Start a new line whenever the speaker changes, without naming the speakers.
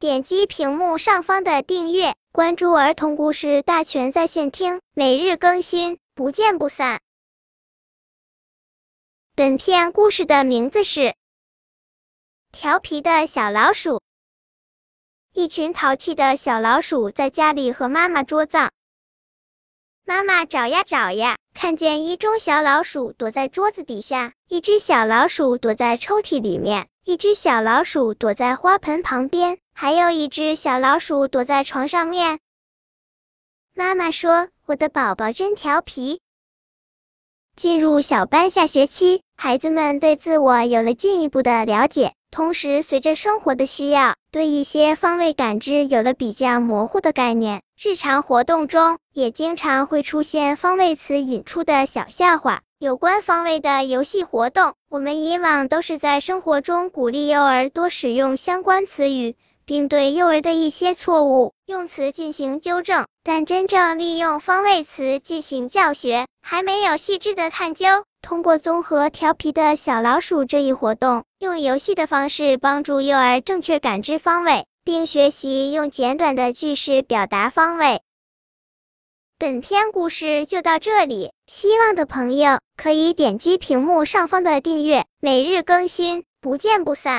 点击屏幕上方的订阅，关注儿童故事大全在线听，每日更新，不见不散。本片故事的名字是《调皮的小老鼠》。一群淘气的小老鼠在家里和妈妈捉藏。妈妈找呀找呀，看见一中小老鼠躲在桌子底下，一只小老鼠躲在抽屉里面，一只小老鼠躲在花盆旁边，还有一只小老鼠躲在床上面。妈妈说：“我的宝宝真调皮。”进入小班下学期，孩子们对自我有了进一步的了解。同时，随着生活的需要，对一些方位感知有了比较模糊的概念。日常活动中，也经常会出现方位词引出的小笑话。有关方位的游戏活动，我们以往都是在生活中鼓励幼儿多使用相关词语，并对幼儿的一些错误用词进行纠正。但真正利用方位词进行教学，还没有细致的探究。通过综合调皮的小老鼠这一活动，用游戏的方式帮助幼儿正确感知方位，并学习用简短的句式表达方位。本篇故事就到这里，希望的朋友可以点击屏幕上方的订阅，每日更新，不见不散。